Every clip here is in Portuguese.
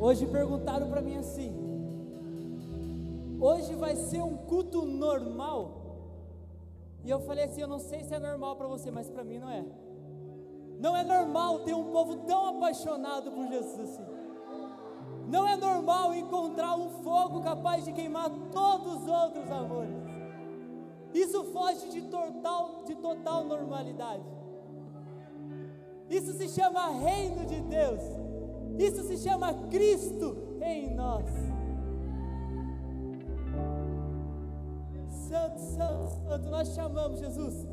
Hoje perguntaram para mim assim: hoje vai ser um culto normal? E eu falei assim: eu não sei se é normal para você, mas para mim não é. Não é normal ter um povo tão apaixonado por Jesus assim. Não é normal encontrar um fogo capaz de queimar todos os outros amores. Isso foge de total, de total normalidade. Isso se chama reino de Deus. Isso se chama Cristo em nós. Santo, Santo, Santo, nós chamamos Jesus.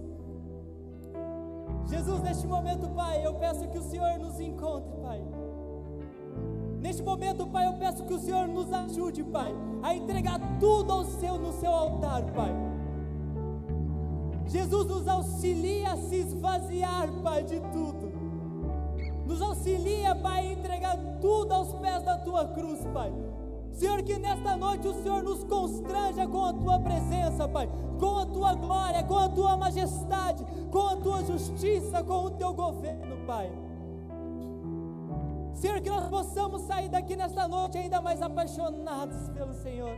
Jesus, neste momento, Pai, eu peço que o Senhor nos encontre, Pai. Neste momento, Pai, eu peço que o Senhor nos ajude, Pai, a entregar tudo ao seu no seu altar, Pai. Jesus nos auxilia a se esvaziar, Pai, de tudo. Auxilia, Pai, a entregar tudo aos pés da tua cruz, Pai. Senhor, que nesta noite o Senhor nos constranja com a tua presença, Pai, com a tua glória, com a tua majestade, com a tua justiça, com o teu governo, Pai. Senhor, que nós possamos sair daqui nesta noite ainda mais apaixonados pelo Senhor.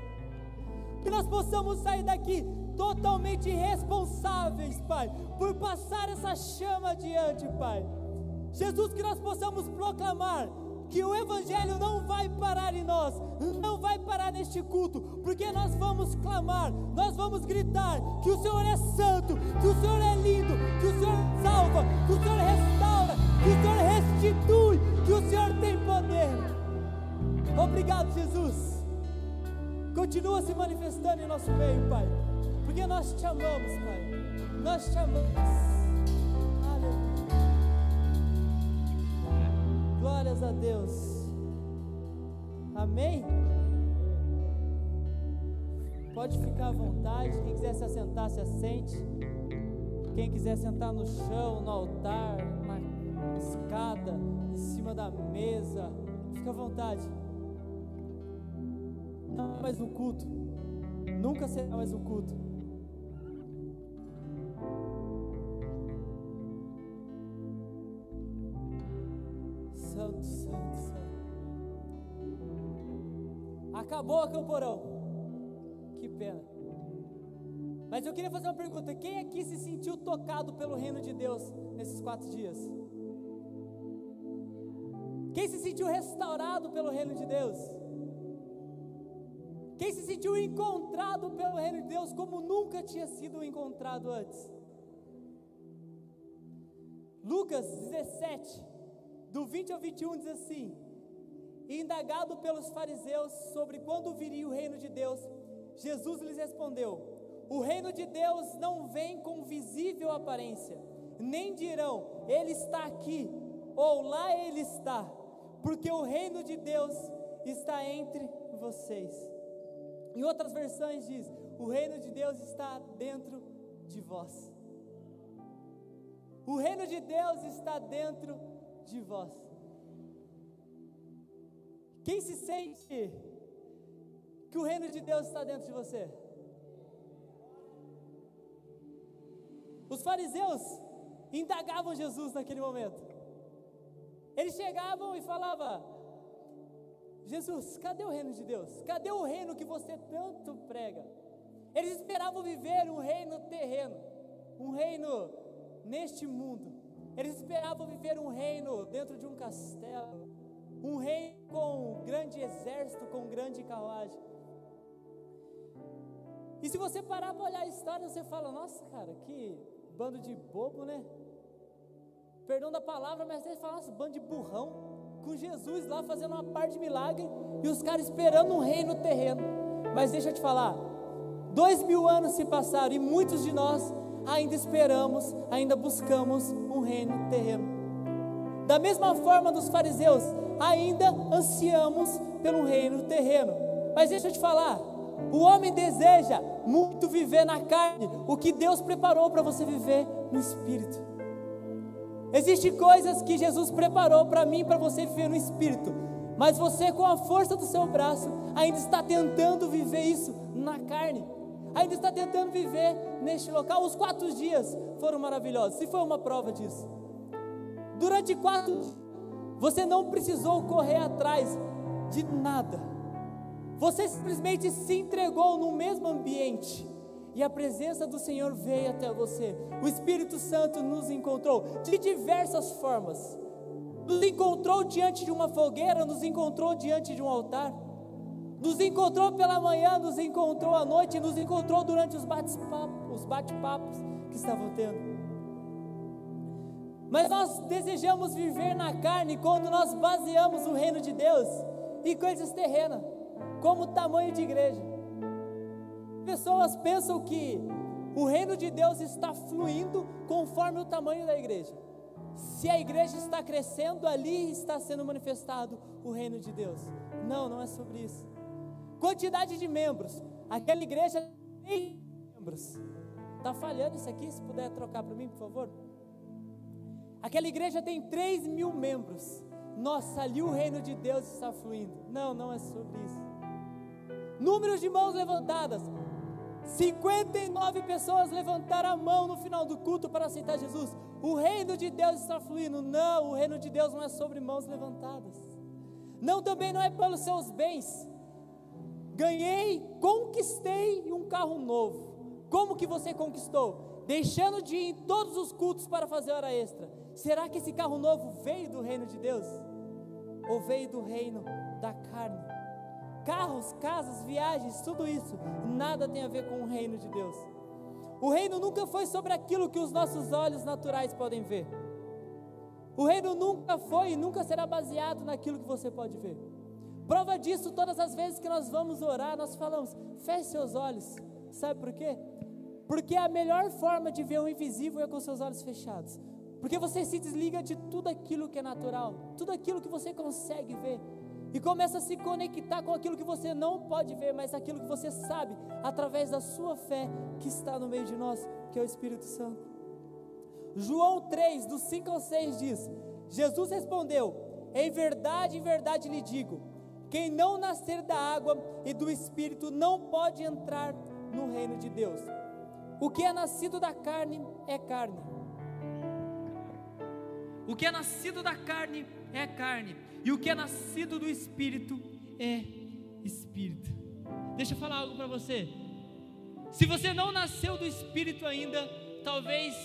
Que nós possamos sair daqui totalmente responsáveis, Pai, por passar essa chama adiante, Pai. Jesus, que nós possamos proclamar que o Evangelho não vai parar em nós, não vai parar neste culto, porque nós vamos clamar, nós vamos gritar que o Senhor é santo, que o Senhor é lindo, que o Senhor salva, que o Senhor restaura, que o Senhor restitui, que o Senhor tem poder. Obrigado, Jesus. Continua se manifestando em nosso meio, Pai, porque nós te amamos, Pai. Nós te amamos. Glórias a Deus. Amém? Pode ficar à vontade. Quem quiser se assentar, se assente. Quem quiser sentar no chão, no altar, na escada, em cima da mesa, fica à vontade. Não é mais um culto. Nunca será mais um culto. Acabou camporão. Que pena. Mas eu queria fazer uma pergunta: quem aqui se sentiu tocado pelo reino de Deus nesses quatro dias? Quem se sentiu restaurado pelo reino de Deus? Quem se sentiu encontrado pelo reino de Deus como nunca tinha sido encontrado antes? Lucas 17, do 20 ao 21 diz assim: Indagado pelos fariseus sobre quando viria o reino de Deus, Jesus lhes respondeu: O reino de Deus não vem com visível aparência, nem dirão, Ele está aqui, ou lá Ele está, porque o reino de Deus está entre vocês. Em outras versões diz: O reino de Deus está dentro de vós. O reino de Deus está dentro de vós. Quem se sente que o reino de Deus está dentro de você? Os fariseus indagavam Jesus naquele momento. Eles chegavam e falavam: Jesus, cadê o reino de Deus? Cadê o reino que você tanto prega? Eles esperavam viver um reino terreno, um reino neste mundo. Eles esperavam viver um reino dentro de um castelo, um reino com um grande exército, com grande carruagem. E se você parar para olhar a história, você fala: Nossa, cara, que bando de bobo, né? Perdão da palavra, mas você fala: Nossa, bando de burrão, com Jesus lá fazendo uma parte de milagre e os caras esperando um reino terreno. Mas deixa eu te falar: dois mil anos se passaram e muitos de nós ainda esperamos, ainda buscamos um reino terreno. Da mesma forma dos fariseus, ainda ansiamos pelo reino terreno. Mas deixa eu te falar, o homem deseja muito viver na carne o que Deus preparou para você viver no espírito. Existem coisas que Jesus preparou para mim, para você viver no espírito, mas você, com a força do seu braço, ainda está tentando viver isso na carne ainda está tentando viver neste local. Os quatro dias foram maravilhosos, e foi uma prova disso. Durante quatro você não precisou correr atrás de nada. Você simplesmente se entregou no mesmo ambiente e a presença do Senhor veio até você. O Espírito Santo nos encontrou de diversas formas. Nos encontrou diante de uma fogueira, nos encontrou diante de um altar. Nos encontrou pela manhã, nos encontrou à noite, nos encontrou durante os bate-papos bate que estavam tendo. Mas nós desejamos viver na carne quando nós baseamos o reino de Deus em coisas terrenas, como o tamanho de igreja. Pessoas pensam que o reino de Deus está fluindo conforme o tamanho da igreja. Se a igreja está crescendo, ali está sendo manifestado o reino de Deus. Não, não é sobre isso. Quantidade de membros. Aquela igreja tem membros. Está falhando isso aqui? Se puder trocar para mim, por favor. Aquela igreja tem 3 mil membros. Nossa, ali o reino de Deus está fluindo. Não, não é sobre isso. Números de mãos levantadas. 59 pessoas levantaram a mão no final do culto para aceitar Jesus. O reino de Deus está fluindo. Não, o reino de Deus não é sobre mãos levantadas. Não, também não é pelos seus bens. Ganhei, conquistei um carro novo. Como que você conquistou? Deixando de ir em todos os cultos para fazer hora extra. Será que esse carro novo veio do reino de Deus? Ou veio do reino da carne? Carros, casas, viagens, tudo isso, nada tem a ver com o reino de Deus. O reino nunca foi sobre aquilo que os nossos olhos naturais podem ver. O reino nunca foi e nunca será baseado naquilo que você pode ver. Prova disso, todas as vezes que nós vamos orar, nós falamos: feche seus olhos. Sabe por quê? Porque a melhor forma de ver o invisível é com seus olhos fechados. Porque você se desliga de tudo aquilo que é natural, tudo aquilo que você consegue ver e começa a se conectar com aquilo que você não pode ver, mas aquilo que você sabe através da sua fé que está no meio de nós, que é o Espírito Santo. João 3, do 5 ao 6 diz: Jesus respondeu: Em verdade, em verdade lhe digo, quem não nascer da água e do Espírito não pode entrar no reino de Deus. O que é nascido da carne é carne. O que é nascido da carne é carne e o que é nascido do Espírito é Espírito. Deixa eu falar algo para você. Se você não nasceu do Espírito ainda, talvez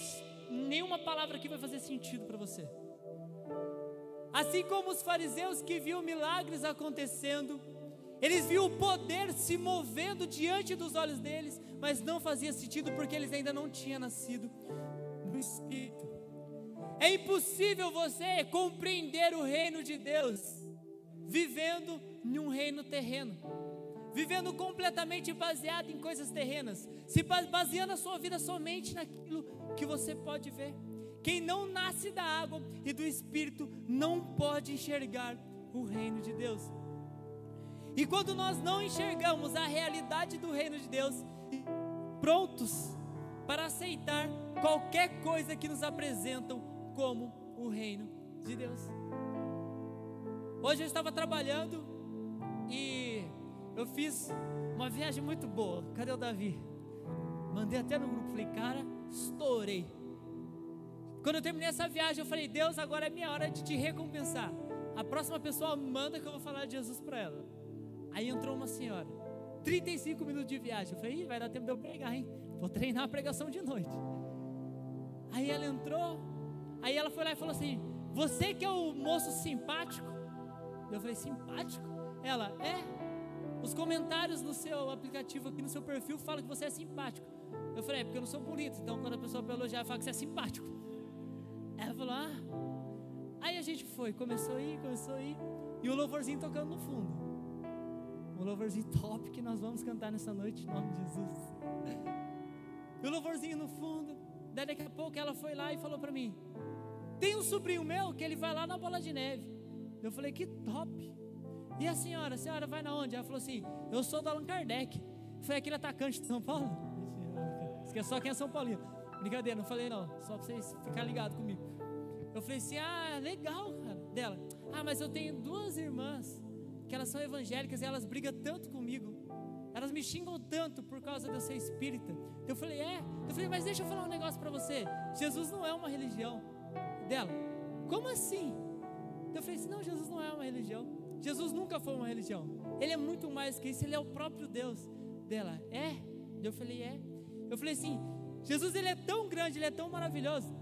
nenhuma palavra aqui vai fazer sentido para você. Assim como os fariseus que viam milagres acontecendo, eles viam o poder se movendo diante dos olhos deles, mas não fazia sentido porque eles ainda não tinham nascido do Espírito. É impossível você compreender o reino de Deus vivendo em um reino terreno, vivendo completamente baseado em coisas terrenas, se baseando a sua vida somente naquilo que você pode ver. Quem não nasce da água e do Espírito não pode enxergar o reino de Deus. E quando nós não enxergamos a realidade do reino de Deus, prontos para aceitar qualquer coisa que nos apresentam como o reino de Deus. Hoje eu estava trabalhando e eu fiz uma viagem muito boa. Cadê o Davi? Mandei até no grupo, falei, cara, estourei. Quando eu terminei essa viagem, eu falei, Deus, agora é minha hora de te recompensar. A próxima pessoa manda que eu vou falar de Jesus para ela. Aí entrou uma senhora, 35 minutos de viagem. Eu falei, vai dar tempo de eu pregar, hein? Vou treinar a pregação de noite. Aí ela entrou, Aí ela foi lá e falou assim: Você que é o moço simpático? Eu falei: Simpático? Ela, é. Os comentários no seu aplicativo aqui no seu perfil falam que você é simpático. Eu falei: É porque eu não sou bonito. Então quando a pessoa para elogiar, fala que você é simpático. Ela falou: Ah. Aí a gente foi, começou a ir, começou a ir. E o louvorzinho tocando no fundo. Um louvorzinho top que nós vamos cantar nessa noite, em nome de Jesus. E o louvorzinho no fundo. Daí daqui a pouco ela foi lá e falou para mim: tem um sobrinho meu que ele vai lá na bola de neve. Eu falei, que top. E a senhora, a senhora vai na onde? Ela falou assim, eu sou do Allan Kardec. Foi aquele atacante de São Paulo. Esquece só quem é São Paulino. Brincadeira, não falei não, só para vocês ficarem ligados comigo. Eu falei assim, ah, legal, cara, dela. Ah, mas eu tenho duas irmãs que elas são evangélicas e elas brigam tanto comigo. Elas me xingam tanto por causa de eu ser espírita. Eu falei, é? Eu falei, mas deixa eu falar um negócio para você. Jesus não é uma religião dela. Como assim? Eu falei assim: não, Jesus não é uma religião. Jesus nunca foi uma religião. Ele é muito mais que isso, ele é o próprio Deus dela. É? Eu falei, é. Eu falei assim, Jesus ele é tão grande, ele é tão maravilhoso,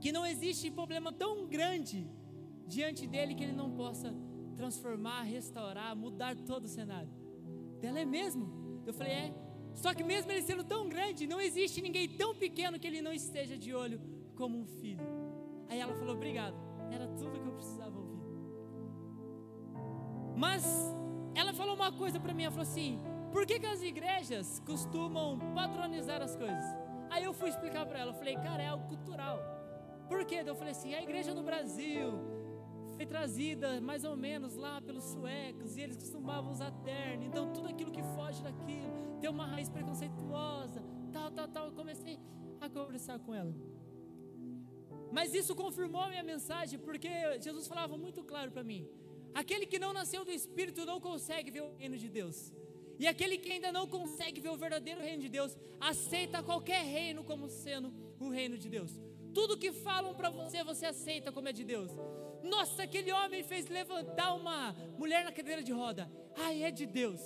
que não existe problema tão grande diante dele que ele não possa transformar, restaurar, mudar todo o cenário. Dela é mesmo. Eu falei, é. Só que mesmo ele sendo tão grande, não existe ninguém tão pequeno que ele não esteja de olho como um filho. Aí ela falou, obrigado. Era tudo que eu precisava ouvir. Mas ela falou uma coisa para mim, ela falou assim: por que, que as igrejas costumam padronizar as coisas? Aí eu fui explicar para ela, eu falei, cara, é algo cultural. Por quê? Eu falei assim, a igreja no Brasil foi trazida mais ou menos lá pelos suecos e eles costumavam usar terno. Então tudo aquilo que foge daquilo tem uma raiz preconceituosa, tal, tal, tal. Eu comecei a conversar com ela. Mas isso confirmou a minha mensagem, porque Jesus falava muito claro para mim: aquele que não nasceu do Espírito não consegue ver o reino de Deus. E aquele que ainda não consegue ver o verdadeiro reino de Deus, aceita qualquer reino como sendo o reino de Deus. Tudo que falam para você, você aceita como é de Deus. Nossa, aquele homem fez levantar uma mulher na cadeira de roda. Ai, é de Deus.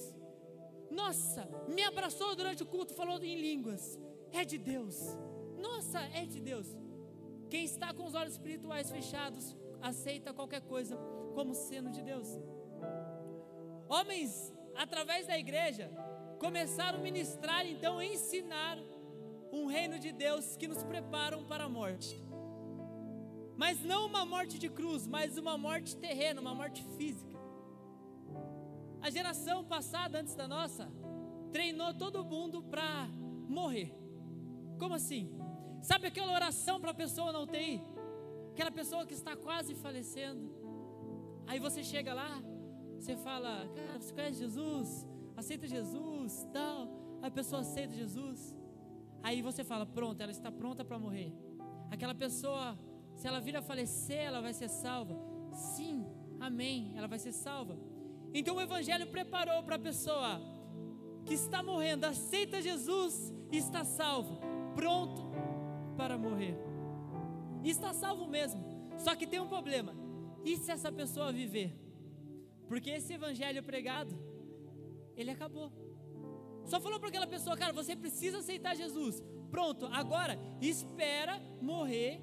Nossa, me abraçou durante o culto, falou em línguas. É de Deus. Nossa, é de Deus. Quem está com os olhos espirituais fechados, aceita qualquer coisa como sendo de Deus. Homens através da igreja, começaram a ministrar, então, a ensinar um reino de Deus que nos preparam para a morte. Mas não uma morte de cruz, mas uma morte terrena, uma morte física. A geração passada, antes da nossa, treinou todo mundo para morrer. Como assim? Sabe aquela oração para a pessoa na UTI? Aquela pessoa que está quase falecendo. Aí você chega lá, você fala, cara, você conhece Jesus? Aceita Jesus, tal. A pessoa aceita Jesus. Aí você fala, pronto, ela está pronta para morrer. Aquela pessoa, se ela vir a falecer, ela vai ser salva. Sim, amém, ela vai ser salva. Então o Evangelho preparou para a pessoa que está morrendo, aceita Jesus e está salvo, pronto para morrer. E está salvo mesmo. Só que tem um problema. E se essa pessoa viver? Porque esse evangelho pregado, ele acabou. Só falou para aquela pessoa, cara, você precisa aceitar Jesus. Pronto, agora espera morrer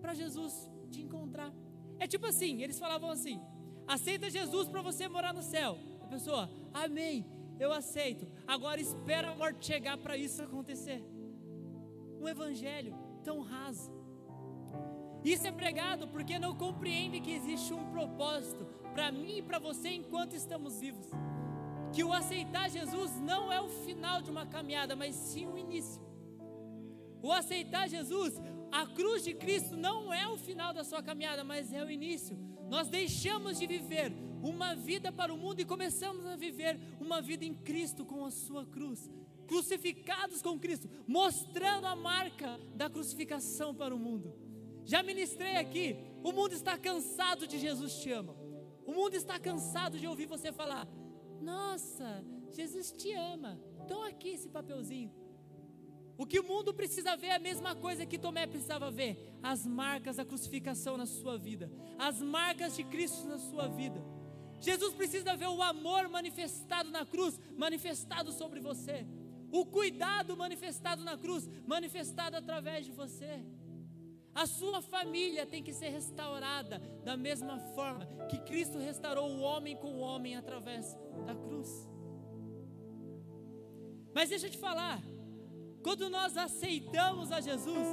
para Jesus te encontrar. É tipo assim, eles falavam assim: aceita Jesus para você morar no céu. A pessoa, amém, eu aceito. Agora espera a morte chegar para isso acontecer. Um evangelho tão raso. Isso é pregado porque não compreende que existe um propósito para mim e para você enquanto estamos vivos. Que o aceitar Jesus não é o final de uma caminhada, mas sim o início. O aceitar Jesus, a cruz de Cristo não é o final da sua caminhada, mas é o início. Nós deixamos de viver uma vida para o mundo e começamos a viver uma vida em Cristo com a sua cruz, crucificados com Cristo, mostrando a marca da crucificação para o mundo. Já ministrei aqui, o mundo está cansado de Jesus te ama. O mundo está cansado de ouvir você falar: Nossa, Jesus te ama. Então aqui esse papelzinho. O que o mundo precisa ver é a mesma coisa que Tomé precisava ver: as marcas da crucificação na sua vida, as marcas de Cristo na sua vida. Jesus precisa ver o amor manifestado na cruz, manifestado sobre você, o cuidado manifestado na cruz, manifestado através de você. A sua família tem que ser restaurada da mesma forma que Cristo restaurou o homem com o homem através da cruz. Mas deixa eu te falar, quando nós aceitamos a Jesus,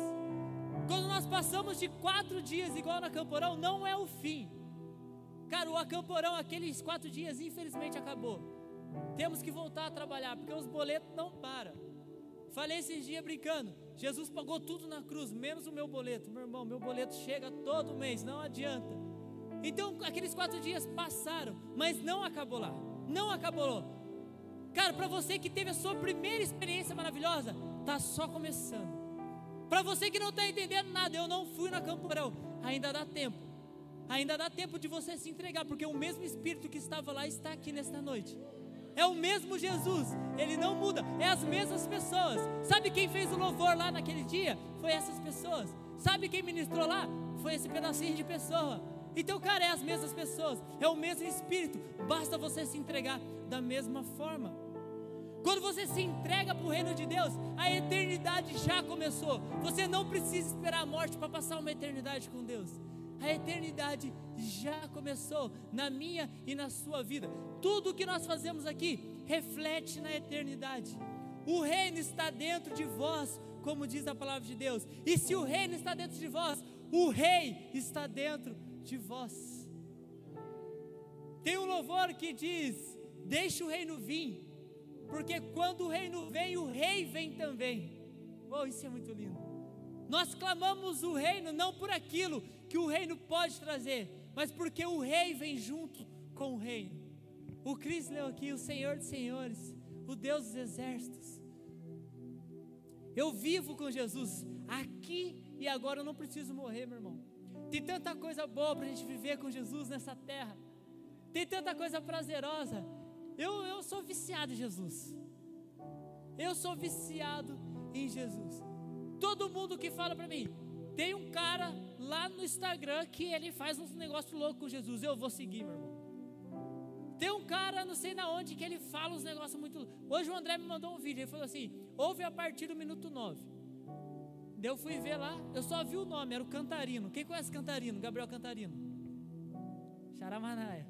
quando nós passamos de quatro dias igual na Camporão, não é o fim. Cara, o acamporão, aqueles quatro dias, infelizmente acabou. Temos que voltar a trabalhar, porque os boletos não param. Falei esses dias brincando. Jesus pagou tudo na cruz, menos o meu boleto. Meu irmão, meu boleto chega todo mês, não adianta. Então, aqueles quatro dias passaram, mas não acabou lá. Não acabou. Cara, para você que teve a sua primeira experiência maravilhosa, tá só começando. Para você que não está entendendo nada, eu não fui na Camporão. Ainda dá tempo. Ainda dá tempo de você se entregar, porque o mesmo Espírito que estava lá está aqui nesta noite. É o mesmo Jesus, ele não muda, é as mesmas pessoas. Sabe quem fez o louvor lá naquele dia? Foi essas pessoas. Sabe quem ministrou lá? Foi esse pedacinho de pessoa. Então, cara, é as mesmas pessoas, é o mesmo Espírito, basta você se entregar da mesma forma. Quando você se entrega para o reino de Deus, a eternidade já começou. Você não precisa esperar a morte para passar uma eternidade com Deus. A eternidade já começou na minha e na sua vida. Tudo que nós fazemos aqui reflete na eternidade. O reino está dentro de vós, como diz a palavra de Deus. E se o reino está dentro de vós, o rei está dentro de vós. Tem um louvor que diz: Deixa o reino vir, porque quando o reino vem, o rei vem também. Oh, isso é muito lindo. Nós clamamos o reino não por aquilo que o reino pode trazer, mas porque o rei vem junto com o reino. O Cristo leu aqui, o Senhor dos Senhores, o Deus dos exércitos. Eu vivo com Jesus aqui e agora eu não preciso morrer, meu irmão. Tem tanta coisa boa para a gente viver com Jesus nessa terra. Tem tanta coisa prazerosa. Eu, eu sou viciado em Jesus. Eu sou viciado em Jesus. Todo mundo que fala para mim, tem um cara lá no Instagram que ele faz uns negócios loucos com Jesus. Eu vou seguir, meu irmão. Tem um cara, não sei na onde, que ele fala uns negócios muito. Hoje o André me mandou um vídeo. Ele falou assim: ouve a partir do minuto 9. Daí eu fui ver lá, eu só vi o nome, era o Cantarino. Quem conhece Cantarino? Gabriel Cantarino. Charamanaia.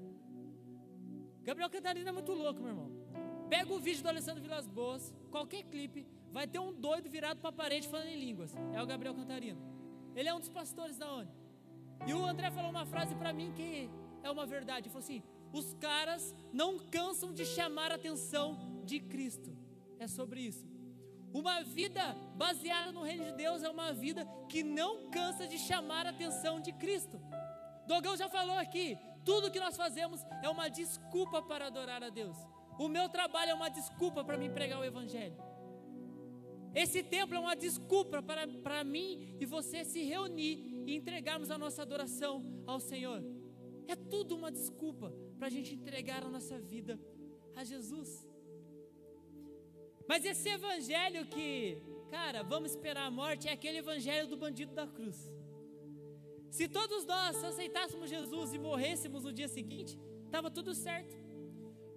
Gabriel Cantarino é muito louco, meu irmão. Pega o vídeo do Alessandro Vilas Boas, qualquer clipe, vai ter um doido virado para a parede falando em línguas. É o Gabriel Cantarino. Ele é um dos pastores da ONU. E o André falou uma frase para mim que é uma verdade. Ele falou assim: os caras não cansam de chamar a atenção de Cristo. É sobre isso. Uma vida baseada no reino de Deus é uma vida que não cansa de chamar a atenção de Cristo. Dogão já falou aqui: tudo que nós fazemos é uma desculpa para adorar a Deus. O meu trabalho é uma desculpa para me pregar o Evangelho. Esse templo é uma desculpa para, para mim e você se reunir e entregarmos a nossa adoração ao Senhor. É tudo uma desculpa para a gente entregar a nossa vida a Jesus. Mas esse evangelho que, cara, vamos esperar a morte, é aquele evangelho do bandido da cruz. Se todos nós aceitássemos Jesus e morrêssemos no dia seguinte, estava tudo certo.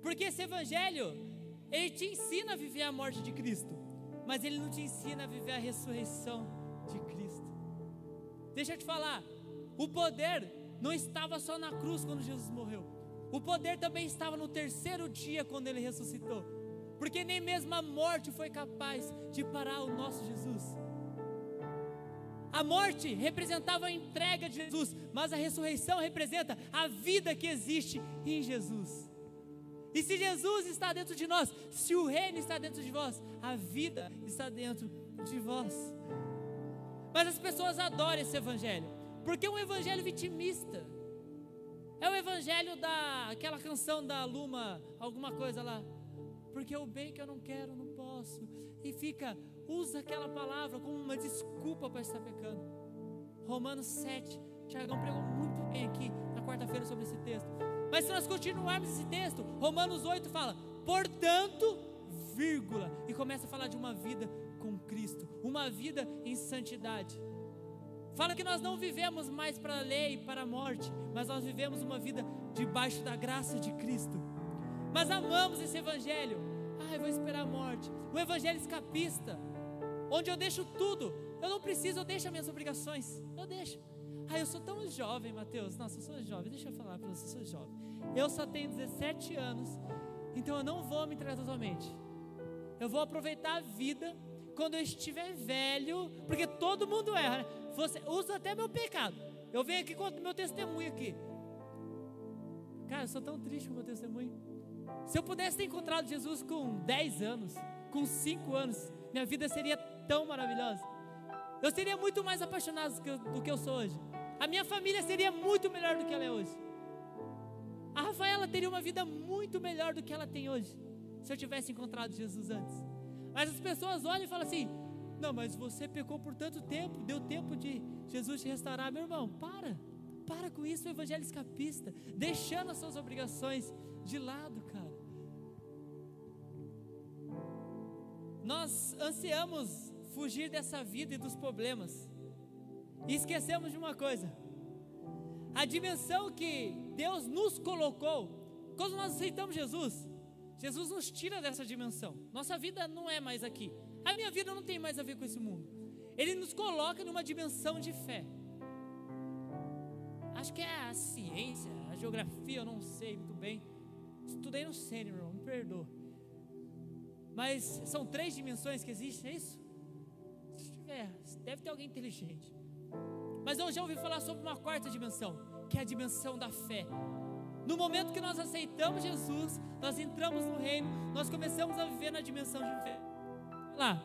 Porque esse evangelho, ele te ensina a viver a morte de Cristo, mas ele não te ensina a viver a ressurreição de Cristo. Deixa eu te falar, o poder não estava só na cruz quando Jesus morreu. O poder também estava no terceiro dia quando ele ressuscitou. Porque nem mesmo a morte foi capaz de parar o nosso Jesus. A morte representava a entrega de Jesus, mas a ressurreição representa a vida que existe em Jesus. E se Jesus está dentro de nós, se o reino está dentro de vós, a vida está dentro de vós. Mas as pessoas adoram esse evangelho, porque é um evangelho vitimista. É o evangelho da aquela canção da Luma, alguma coisa lá. Porque o bem que eu não quero, não posso. E fica, usa aquela palavra como uma desculpa para estar pecando. Romanos 7. Tiagão pregou muito bem aqui na quarta-feira sobre esse texto. Mas se nós continuarmos esse texto, Romanos 8 fala: "Portanto, vírgula", e começa a falar de uma vida com Cristo, uma vida em santidade. Fala que nós não vivemos mais para a lei, para a morte, mas nós vivemos uma vida debaixo da graça de Cristo. Mas amamos esse evangelho. Ah, eu vou esperar a morte. O evangelho escapista, onde eu deixo tudo. Eu não preciso, eu deixo as minhas obrigações. Eu deixo. Ah, eu sou tão jovem, Mateus. Nossa, eu sou jovem. Deixa eu falar para você, eu sou jovem. Eu só tenho 17 anos, então eu não vou me entregar totalmente. Eu vou aproveitar a vida quando eu estiver velho, porque todo mundo erra. Né? Você usa até meu pecado. Eu venho aqui com meu testemunho aqui. Cara, eu sou tão triste com o meu testemunho. Se eu pudesse ter encontrado Jesus com 10 anos, com 5 anos, minha vida seria tão maravilhosa. Eu seria muito mais apaixonado do que eu sou hoje. A minha família seria muito melhor do que ela é hoje. A Rafaela teria uma vida muito melhor do que ela tem hoje, se eu tivesse encontrado Jesus antes. Mas as pessoas olham e falam assim: não, mas você pecou por tanto tempo, deu tempo de Jesus te restaurar. Meu irmão, para. Para com isso, o evangelho escapista, deixando as suas obrigações de lado, cara. Nós ansiamos fugir dessa vida e dos problemas. E esquecemos de uma coisa: a dimensão que Deus nos colocou, quando nós aceitamos Jesus, Jesus nos tira dessa dimensão. Nossa vida não é mais aqui. A minha vida não tem mais a ver com esse mundo. Ele nos coloca numa dimensão de fé. Acho que é a ciência, a geografia, eu não sei muito bem. Estudei no sênior, me perdoa. Mas são três dimensões que existem, é isso? Se tiver, deve ter alguém inteligente. Mas eu já ouvi falar sobre uma quarta dimensão, que é a dimensão da fé. No momento que nós aceitamos Jesus, nós entramos no reino, nós começamos a viver na dimensão de fé. Lá,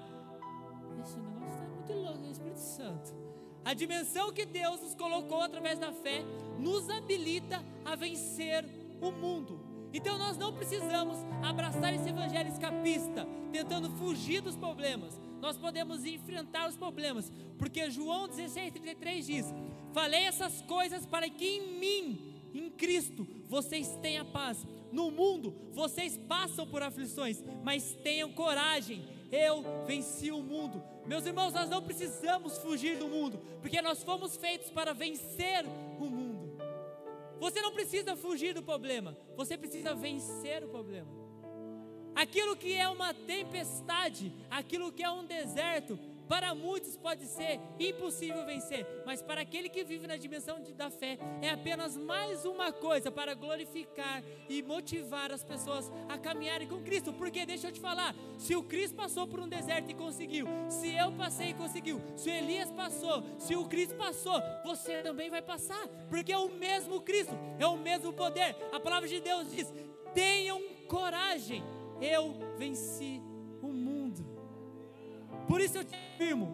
esse negócio está muito louco, é Espírito Santo. A dimensão que Deus nos colocou através da fé nos habilita a vencer o mundo. Então nós não precisamos abraçar esse evangelho escapista, tentando fugir dos problemas. Nós podemos enfrentar os problemas, porque João 16:33 diz: "Falei essas coisas para que em mim, em Cristo, vocês tenham paz. No mundo vocês passam por aflições, mas tenham coragem. Eu venci o mundo." Meus irmãos, nós não precisamos fugir do mundo, porque nós fomos feitos para vencer o mundo. Você não precisa fugir do problema, você precisa vencer o problema. Aquilo que é uma tempestade, aquilo que é um deserto, para muitos pode ser impossível vencer, mas para aquele que vive na dimensão de, da fé, é apenas mais uma coisa para glorificar e motivar as pessoas a caminharem com Cristo. Porque deixa eu te falar: se o Cristo passou por um deserto e conseguiu, se eu passei e conseguiu, se Elias passou, se o Cristo passou, você também vai passar, porque é o mesmo Cristo, é o mesmo poder. A palavra de Deus diz: tenham coragem, eu venci por isso eu te afirmo: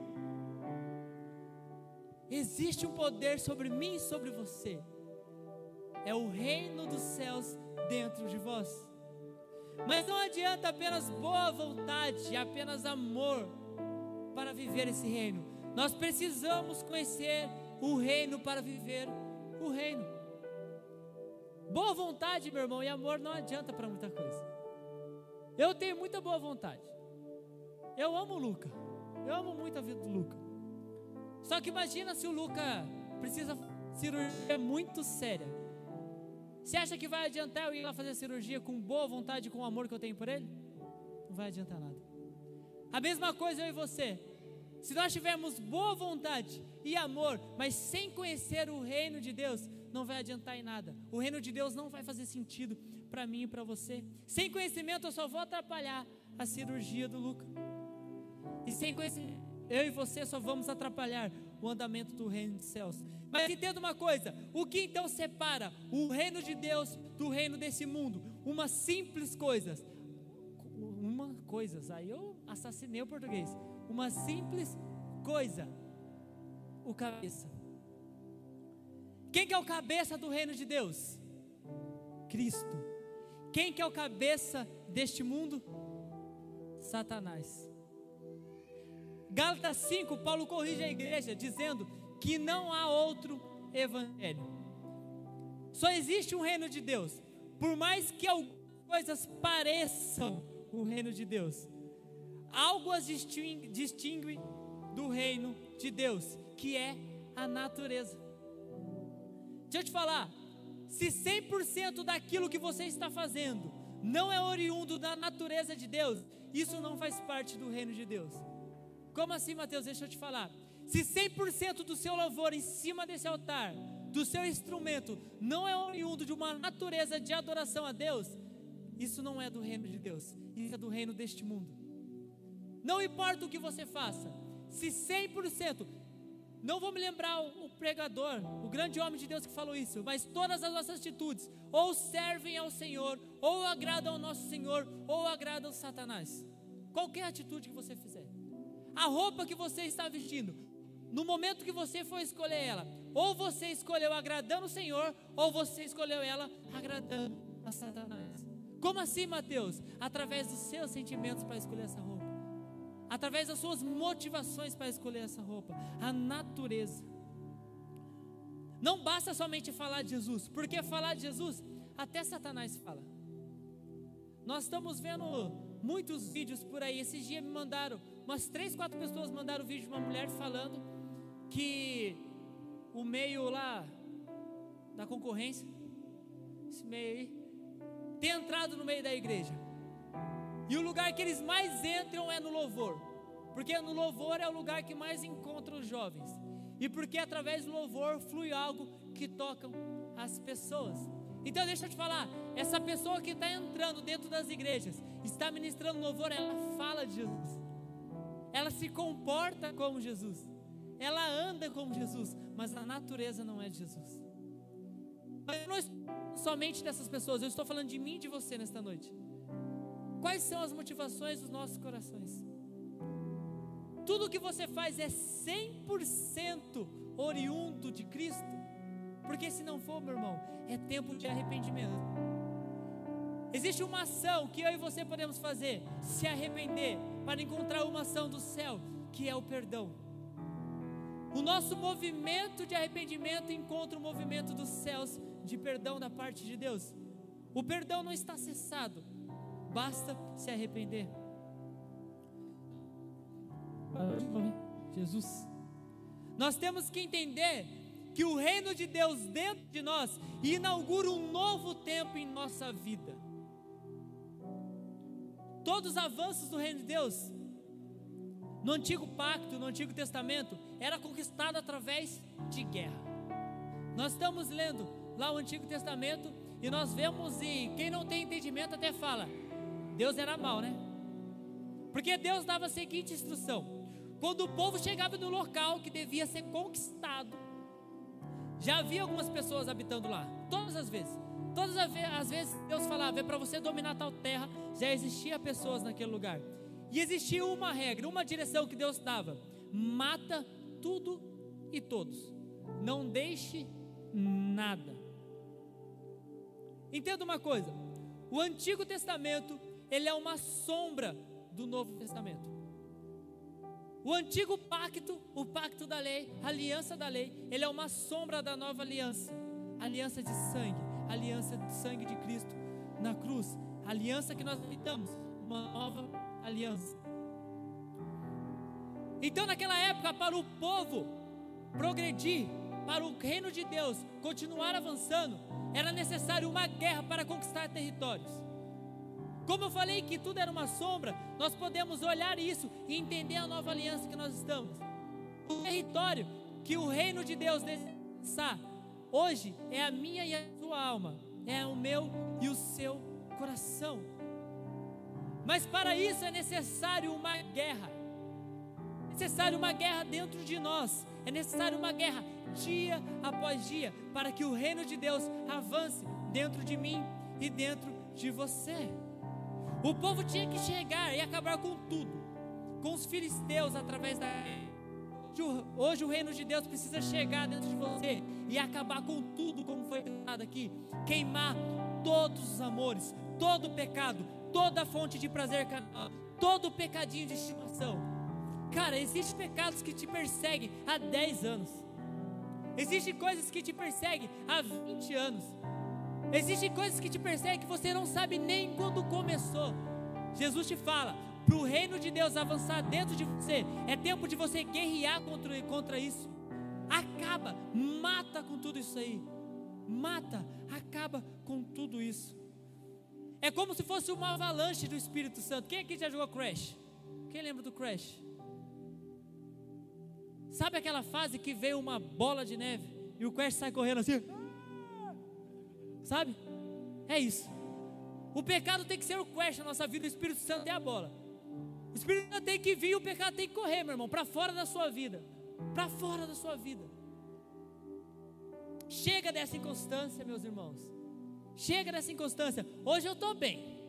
existe um poder sobre mim e sobre você. É o reino dos céus dentro de vós. Mas não adianta apenas boa vontade, apenas amor para viver esse reino. Nós precisamos conhecer o reino para viver o reino. Boa vontade, meu irmão, e amor não adianta para muita coisa. Eu tenho muita boa vontade. Eu amo o Luca. Eu amo muito a vida do Luca. Só que imagina se o Luca precisa cirurgia muito séria. Você acha que vai adiantar eu ir lá fazer a cirurgia com boa vontade, com o amor que eu tenho por ele? Não vai adiantar nada. A mesma coisa eu e você. Se nós tivermos boa vontade e amor, mas sem conhecer o reino de Deus, não vai adiantar em nada. O reino de Deus não vai fazer sentido para mim e para você. Sem conhecimento, eu só vou atrapalhar a cirurgia do Luca. E sem conhecimento, eu e você só vamos atrapalhar o andamento do reino dos céus. Mas entenda uma coisa: o que então separa o reino de Deus do reino desse mundo? Uma simples coisa. Uma coisa, aí eu assassinei o português. Uma simples coisa: o cabeça. Quem que é o cabeça do reino de Deus? Cristo. Quem que é o cabeça deste mundo? Satanás. Gálatas 5, Paulo corrige a igreja dizendo que não há outro evangelho. Só existe um reino de Deus. Por mais que algumas coisas pareçam o reino de Deus, algo as distingue, distingue do reino de Deus, que é a natureza. Deixa eu te falar, se 100% daquilo que você está fazendo não é oriundo da natureza de Deus, isso não faz parte do reino de Deus. Como assim, Mateus? Deixa eu te falar. Se 100% do seu louvor em cima desse altar, do seu instrumento, não é oriundo de uma natureza de adoração a Deus, isso não é do reino de Deus, isso é do reino deste mundo. Não importa o que você faça, se 100%, não vou me lembrar o, pregador, o grande homem de Deus que falou isso, mas todas as nossas atitudes ou servem ao Senhor, ou agradam ao nosso Senhor, ou agradam Satanás. Qualquer atitude que você fizer a roupa que você está vestindo, no momento que você for escolher ela, ou você escolheu agradando o Senhor, ou você escolheu ela agradando a Satanás. Como assim, Mateus? Através dos seus sentimentos para escolher essa roupa, através das suas motivações para escolher essa roupa, a natureza. Não basta somente falar de Jesus, porque falar de Jesus, até Satanás fala. Nós estamos vendo muitos vídeos por aí. Esses dias me mandaram umas três, quatro pessoas mandaram vídeo de uma mulher falando que o meio lá da concorrência, esse meio aí, ter entrado no meio da igreja. E o lugar que eles mais entram é no louvor. Porque no louvor é o lugar que mais encontra os jovens. E porque através do louvor flui algo que toca as pessoas. Então deixa eu te falar, essa pessoa que está entrando dentro das igrejas, está ministrando louvor, ela fala de Jesus. Ela se comporta como Jesus. Ela anda como Jesus, mas a natureza não é de Jesus. Mas não estou somente dessas pessoas, eu estou falando de mim e de você nesta noite. Quais são as motivações dos nossos corações? Tudo que você faz é 100% oriundo de Cristo? Porque se não for, meu irmão, é tempo de arrependimento. Existe uma ação que eu e você podemos fazer, se arrepender, para encontrar uma ação do céu, que é o perdão. O nosso movimento de arrependimento encontra o movimento dos céus de perdão da parte de Deus. O perdão não está cessado, basta se arrepender. Jesus. Nós temos que entender que o reino de Deus dentro de nós inaugura um novo tempo em nossa vida. Todos os avanços do reino de Deus, no antigo pacto, no antigo testamento, era conquistado através de guerra. Nós estamos lendo lá o Antigo Testamento e nós vemos e quem não tem entendimento até fala, Deus era mal, né? Porque Deus dava a seguinte instrução: quando o povo chegava no local que devia ser conquistado, já havia algumas pessoas habitando lá, todas as vezes. Todas as vezes Deus falava, é para você dominar tal terra, já existia pessoas naquele lugar. E existia uma regra, uma direção que Deus dava: mata tudo e todos, não deixe nada. Entenda uma coisa: o Antigo Testamento ele é uma sombra do Novo Testamento. O antigo pacto, o pacto da lei, a aliança da lei, ele é uma sombra da nova aliança, aliança de sangue, aliança de sangue de Cristo na cruz, aliança que nós habitamos, uma nova aliança. Então, naquela época, para o povo progredir, para o reino de Deus continuar avançando, era necessário uma guerra para conquistar territórios. Como eu falei que tudo era uma sombra, nós podemos olhar isso e entender a nova aliança que nós estamos. O território que o reino de Deus deseja hoje é a minha e a sua alma, é o meu e o seu coração. Mas para isso é necessário uma guerra. É necessário uma guerra dentro de nós. É necessário uma guerra dia após dia para que o reino de Deus avance dentro de mim e dentro de você. O povo tinha que chegar e acabar com tudo, com os filisteus através da. Hoje o reino de Deus precisa chegar dentro de você e acabar com tudo, como foi falado aqui. Queimar todos os amores, todo o pecado, toda a fonte de prazer todo o pecadinho de estimação. Cara, existem pecados que te perseguem há 10 anos. Existem coisas que te perseguem há 20 anos. Existem coisas que te perseguem que você não sabe nem quando começou. Jesus te fala, para o reino de Deus avançar dentro de você, é tempo de você guerrear contra, contra isso. Acaba, mata com tudo isso aí. Mata, acaba com tudo isso. É como se fosse uma avalanche do Espírito Santo. Quem aqui já jogou Crash? Quem lembra do Crash? Sabe aquela fase que veio uma bola de neve e o Crash sai correndo assim? Sabe? É isso. O pecado tem que ser o quest na nossa vida, o Espírito Santo é a bola. O Espírito Santo tem que vir e o pecado tem que correr, meu irmão, para fora da sua vida. Para fora da sua vida. Chega dessa inconstância, meus irmãos. Chega dessa inconstância. Hoje eu estou bem.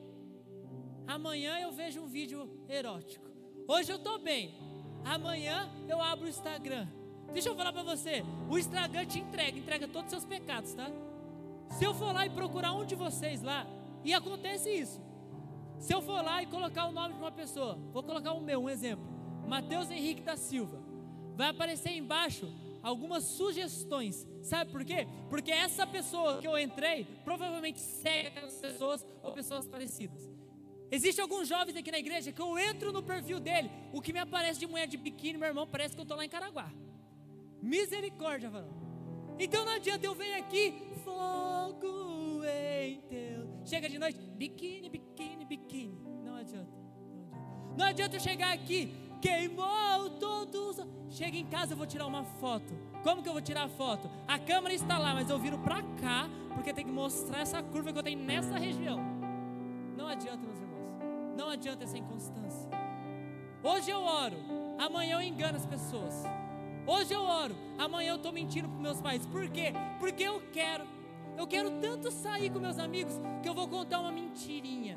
Amanhã eu vejo um vídeo erótico. Hoje eu estou bem. Amanhã eu abro o Instagram. Deixa eu falar para você. O Instagram te entrega, entrega todos os seus pecados, tá? Se eu for lá e procurar um de vocês lá, e acontece isso. Se eu for lá e colocar o nome de uma pessoa, vou colocar o meu, um exemplo, Mateus Henrique da Silva, vai aparecer embaixo algumas sugestões. Sabe por quê? Porque essa pessoa que eu entrei provavelmente segue aquelas pessoas ou pessoas parecidas. Existem alguns jovens aqui na igreja que eu entro no perfil dele, o que me aparece de mulher de biquíni, meu irmão, parece que eu estou lá em Caraguá. Misericórdia, varão. Então não adianta eu venho aqui, fogo em teu. Chega de noite, biquíni, biquíni, biquíni. Não adianta. Não adianta, não adianta eu chegar aqui, queimou todos. Chega em casa, eu vou tirar uma foto. Como que eu vou tirar a foto? A câmera está lá, mas eu viro para cá, porque tem que mostrar essa curva que eu tenho nessa região. Não adianta, meus irmãos. Não adianta essa inconstância. Hoje eu oro, amanhã eu engano as pessoas. Hoje eu oro, amanhã eu estou mentindo para meus pais. Por quê? Porque eu quero. Eu quero tanto sair com meus amigos que eu vou contar uma mentirinha.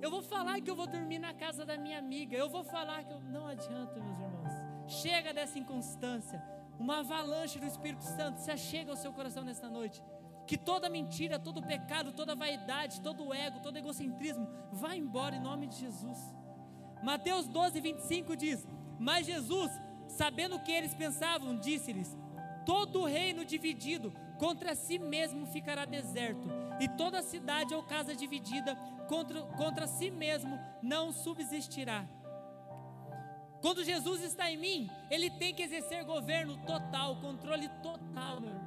Eu vou falar que eu vou dormir na casa da minha amiga. Eu vou falar que eu... não adianta, meus irmãos. Chega dessa inconstância. Uma avalanche do Espírito Santo se achega ao seu coração nesta noite. Que toda mentira, todo pecado, toda vaidade, todo ego, todo egocentrismo vá embora em nome de Jesus. Mateus 12, 25 diz: Mas Jesus, sabendo o que eles pensavam, disse-lhes: Todo reino dividido contra si mesmo ficará deserto, e toda cidade ou casa dividida contra, contra si mesmo não subsistirá. Quando Jesus está em mim, Ele tem que exercer governo total, controle total, meu.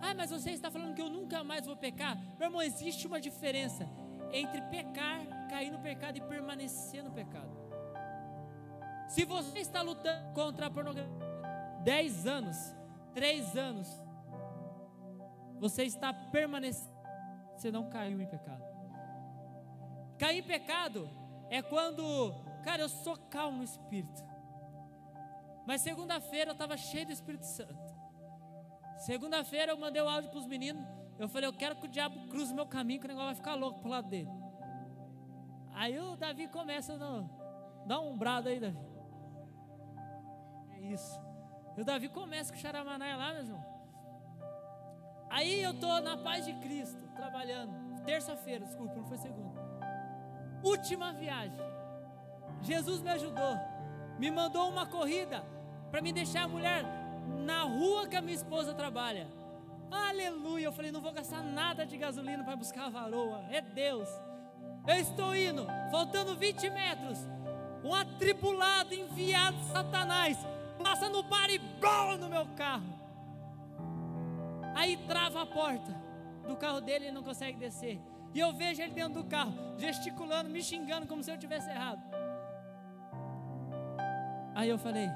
Ah, mas você está falando que eu nunca mais vou pecar? Meu irmão, existe uma diferença entre pecar, cair no pecado e permanecer no pecado. Se você está lutando contra a pornografia 10 anos, 3 anos, você está permanecendo, você não caiu em pecado. Cair em pecado é quando, cara, eu sou calmo no espírito. Mas segunda-feira eu estava cheio do Espírito Santo. Segunda-feira eu mandei o áudio para os meninos. Eu falei, eu quero que o diabo cruze meu caminho, que o negócio vai ficar louco pro lado dele. Aí o Davi começa, não, dá um brado aí, Davi. É isso. E o Davi começa com o Xaramanai lá, meu irmão. Aí eu tô na paz de Cristo, trabalhando. Terça-feira, desculpa, não foi segunda. Última viagem. Jesus me ajudou. Me mandou uma corrida para me deixar a mulher na rua que a minha esposa trabalha. Aleluia. Eu falei, não vou gastar nada de gasolina para buscar a varoa. É Deus. Eu estou indo, faltando 20 metros. Um atribulado enviado de Satanás passa no bar no meu carro. Aí trava a porta do carro dele e não consegue descer. E eu vejo ele dentro do carro, gesticulando, me xingando como se eu tivesse errado. Aí eu falei: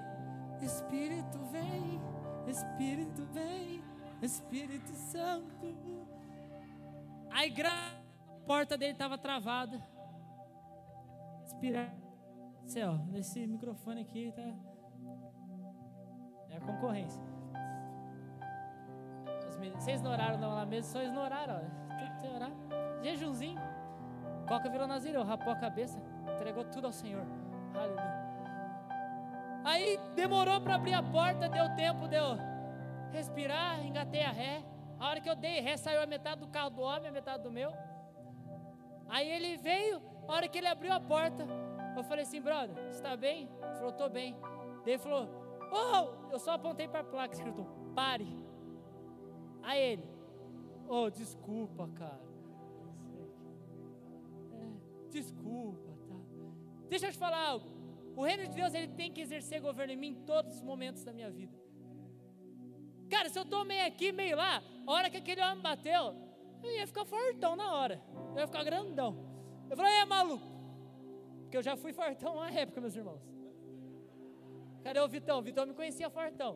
Espírito vem, Espírito vem, Espírito Santo. Aí a porta dele estava travada. Inspirar. Céu, esse microfone aqui tá. É a concorrência. Vocês não oraram não lá mesmo, só eles não oraram. Tem que orar. Jejumzinho. Coca virou nazireu, rapou a cabeça, entregou tudo ao Senhor. Aleluia. Aí demorou para abrir a porta, deu tempo de eu respirar, engatei a ré. A hora que eu dei ré, saiu a metade do carro do homem, a metade do meu. Aí ele veio, a hora que ele abriu a porta, eu falei assim, brother, está bem? Ele falou, estou bem. Daí ele falou, oh! eu só apontei para a placa escrito, pare. Aí ele, oh, desculpa, cara. É, desculpa, tá? Deixa eu te falar algo. O reino de Deus ele tem que exercer governo em mim em todos os momentos da minha vida. Cara, se eu estou meio aqui, meio lá, a hora que aquele homem bateu, eu ia ficar fortão na hora. Eu ia ficar grandão. Eu falei, é maluco. Porque eu já fui fortão uma época, meus irmãos. Cadê o Vitão? O Vitão me conhecia fortão.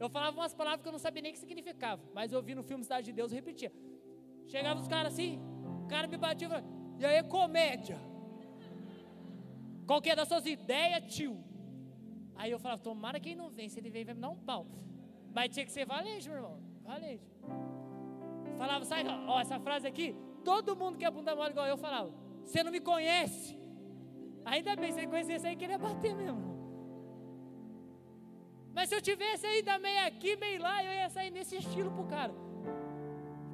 Eu falava umas palavras que eu não sabia nem o que significava. Mas eu vi no filme Cidade de Deus, eu repetia. Chegava os caras assim, o cara me batia e falava, e aí, comédia? Qual que é das suas ideias, tio? Aí eu falava, tomara que ele não vem, se ele vem, vai me dar um pau. Mas tinha que ser valente, meu irmão, valente. Falava, sai, ó, essa frase aqui, todo mundo que é bunda mole igual eu falava, você não me conhece. Ainda bem, se ele conhecesse aí, queria bater mesmo. Mas se eu tivesse ainda meio aqui, meio lá, eu ia sair nesse estilo pro cara.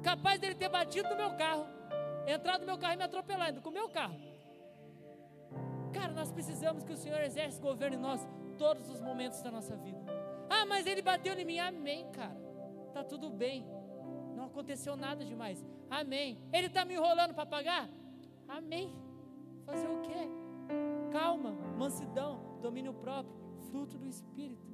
Capaz dele ter batido no meu carro, entrado no meu carro e me atropelar, indo com o meu carro. Cara, nós precisamos que o Senhor exerça governo em nós todos os momentos da nossa vida. Ah, mas ele bateu em mim. Amém, cara. Tá tudo bem. Não aconteceu nada demais. Amém. Ele está me enrolando para pagar? Amém. Fazer o quê? Calma, mansidão, domínio próprio, fruto do Espírito.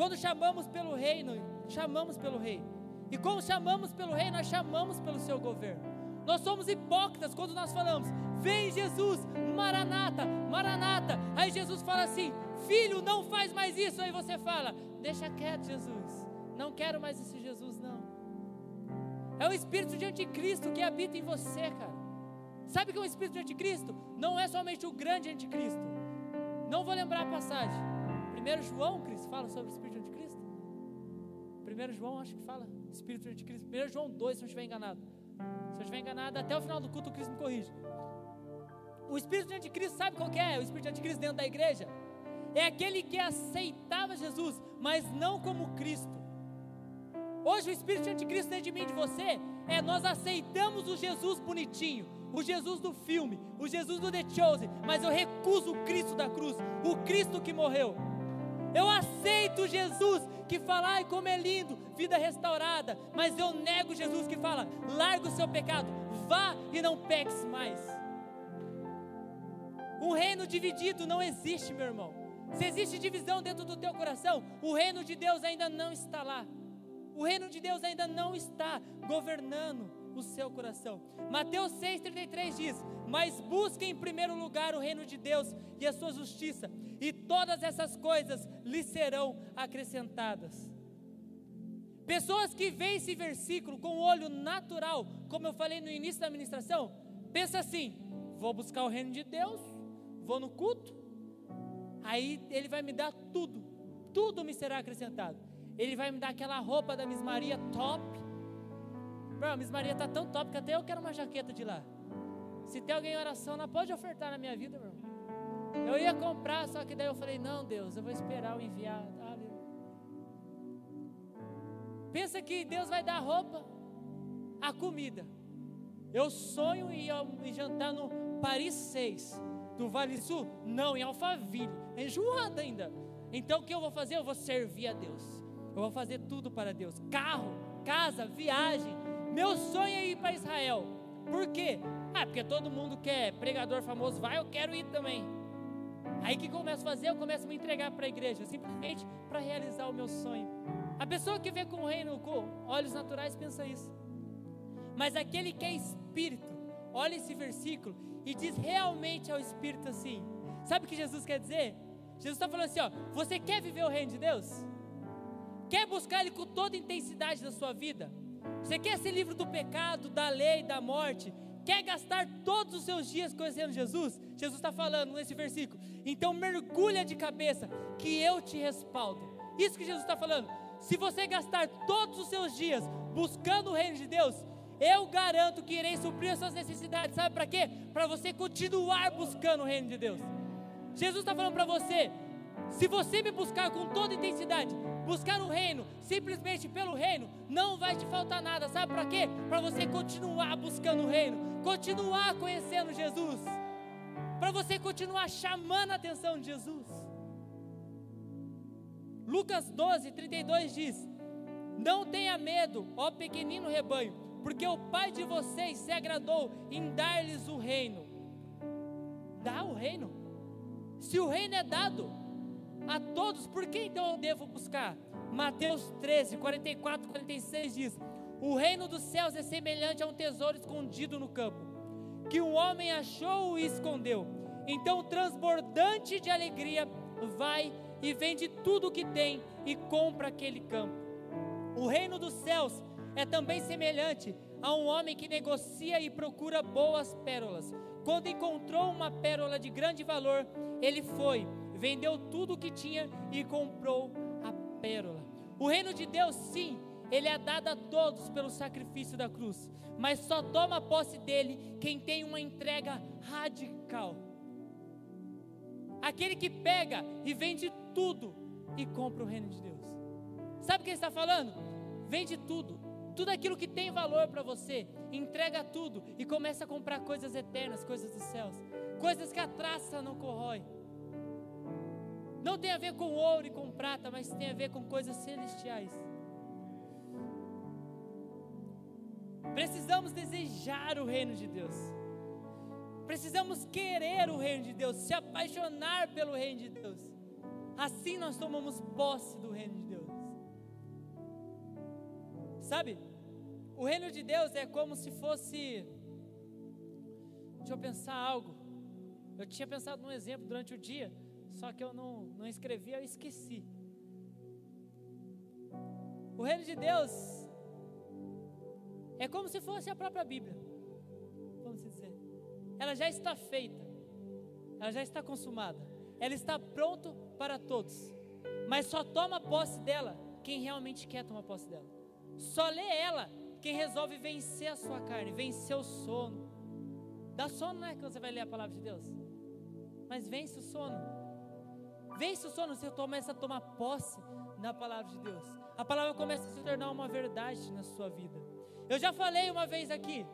Quando chamamos pelo reino, chamamos pelo rei. E como chamamos pelo rei, nós chamamos pelo seu governo. Nós somos hipócritas quando nós falamos: Vem Jesus, Maranata, Maranata. Aí Jesus fala assim: Filho, não faz mais isso. Aí você fala: Deixa quieto, Jesus. Não quero mais esse Jesus, não. É o espírito de anticristo que habita em você, cara. Sabe que é o espírito de anticristo? Não é somente o grande anticristo. Não vou lembrar a passagem. Primeiro João, Cristo, fala sobre o espírito de anticristo. Primeiro João, acho que fala espírito de anticristo. Primeiro João 2, se eu estiver enganado. Se eu estiver enganado, até o final do culto o Cristo me corrige. O espírito de anticristo, sabe qual é? O espírito de anticristo dentro da igreja? É aquele que aceitava Jesus, mas não como Cristo. Hoje o espírito de anticristo dentro de mim e de você é nós aceitamos o Jesus bonitinho, o Jesus do filme, o Jesus do The Chosen, mas eu recuso o Cristo da cruz, o Cristo que morreu. Eu aceito Jesus que fala, ai como é lindo, vida restaurada, mas eu nego Jesus que fala, larga o seu pecado, vá e não peques mais. Um reino dividido não existe, meu irmão. Se existe divisão dentro do teu coração, o reino de Deus ainda não está lá. O reino de Deus ainda não está governando o seu coração. Mateus 6,33 diz: Mas busque em primeiro lugar o reino de Deus e a sua justiça, e todas essas coisas lhe serão acrescentadas. Pessoas que veem esse versículo com o olho natural, como eu falei no início da ministração, pensa assim: vou buscar o reino de Deus, vou no culto, aí ele vai me dar tudo, tudo me será acrescentado. Ele vai me dar aquela roupa da Miss Maria top. Bro, Miss Maria tá tão top que até eu quero uma jaqueta de lá. Se tem alguém em oração, não pode ofertar na minha vida, meu irmão. Eu ia comprar, só que daí eu falei: Não, Deus, eu vou esperar o enviado. Pensa que Deus vai dar a roupa, a comida. Eu sonho em ir jantar no Paris 6 do Vale Sul? Não, em Alphaville. É enjoado ainda. Então o que eu vou fazer? Eu vou servir a Deus. Eu vou fazer tudo para Deus. Carro, casa, viagem. Meu sonho é ir para Israel. Por quê? Ah, porque todo mundo quer pregador famoso, vai, eu quero ir também. Aí que começo a fazer? Eu começo a me entregar para a igreja, simplesmente para realizar o meu sonho. A pessoa que vê com o reino com olhos naturais pensa isso. Mas aquele que é espírito, olha esse versículo e diz realmente ao espírito assim: sabe o que Jesus quer dizer? Jesus está falando assim: ó, você quer viver o reino de Deus? Quer buscar Ele com toda a intensidade da sua vida? Você quer ser livre do pecado, da lei, da morte? Quer gastar todos os seus dias conhecendo Jesus? Jesus está falando nesse versículo. Então mergulha de cabeça, que eu te respaldo. Isso que Jesus está falando. Se você gastar todos os seus dias buscando o reino de Deus, eu garanto que irei suprir as suas necessidades. Sabe para quê? Para você continuar buscando o reino de Deus. Jesus está falando para você: se você me buscar com toda intensidade, buscar o reino, simplesmente pelo reino, não vai te faltar nada. Sabe para quê? Para você continuar buscando o reino, continuar conhecendo Jesus, para você continuar chamando a atenção de Jesus. Lucas 12, 32 diz: Não tenha medo, ó pequenino rebanho, porque o Pai de vocês se agradou em dar-lhes o reino. Dá o reino. Se o reino é dado a todos, por que então eu devo buscar? Mateus 13, 44, 46 diz: O reino dos céus é semelhante a um tesouro escondido no campo, que um homem achou e escondeu. Então, transbordante de alegria, vai e vende tudo o que tem e compra aquele campo. O reino dos céus é também semelhante a um homem que negocia e procura boas pérolas. Quando encontrou uma pérola de grande valor, ele foi, vendeu tudo o que tinha e comprou a pérola. O reino de Deus, sim, ele é dado a todos pelo sacrifício da cruz, mas só toma posse dele quem tem uma entrega radical. Aquele que pega e vende tudo e compra o reino de Deus. Sabe o que ele está falando? Vende tudo, tudo aquilo que tem valor para você, entrega tudo e começa a comprar coisas eternas, coisas dos céus, coisas que a traça não corrói. Não tem a ver com ouro e com prata, mas tem a ver com coisas celestiais. Precisamos desejar o reino de Deus. Precisamos querer o reino de Deus, se apaixonar pelo reino de Deus. Assim nós tomamos posse do reino de Deus. Sabe? O reino de Deus é como se fosse. Deixa eu pensar algo. Eu tinha pensado num exemplo durante o dia, só que eu não, não escrevi, eu esqueci. O reino de Deus é como se fosse a própria Bíblia, vamos dizer. Ela já está feita, ela já está consumada, ela está pronto para todos, mas só toma posse dela quem realmente quer tomar posse dela. Só lê ela quem resolve vencer a sua carne, vencer o sono. Dá sono, não é que você vai ler a palavra de Deus, mas vence o sono. Vence o sono, você começa a tomar posse na palavra de Deus. A palavra começa a se tornar uma verdade na sua vida. Eu já falei uma vez aqui.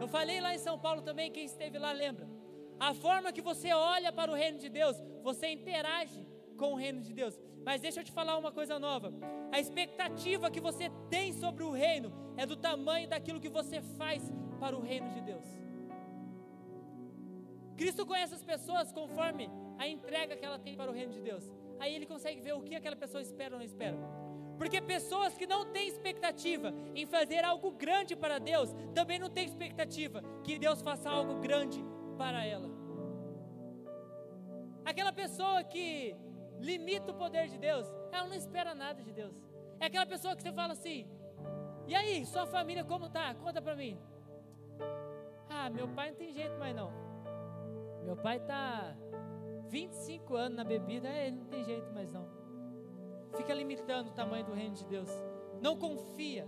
Eu falei lá em São Paulo também, quem esteve lá lembra. A forma que você olha para o reino de Deus, você interage com o reino de Deus. Mas deixa eu te falar uma coisa nova. A expectativa que você tem sobre o reino é do tamanho daquilo que você faz para o reino de Deus. Cristo conhece as pessoas conforme a entrega que ela tem para o reino de Deus. Aí ele consegue ver o que aquela pessoa espera ou não espera. Porque pessoas que não têm expectativa em fazer algo grande para Deus, também não têm expectativa que Deus faça algo grande para ela. Aquela pessoa que limita o poder de Deus, ela não espera nada de Deus. É aquela pessoa que você fala assim: "E aí, sua família como tá? Conta para mim". Ah, meu pai não tem jeito mais não. Meu pai tá 25 anos na bebida, é, não tem jeito mais não. Fica limitando o tamanho do reino de Deus. Não confia.